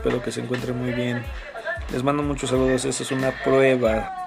espero que se encuentren muy bien. Les mando muchos saludos, esa es una prueba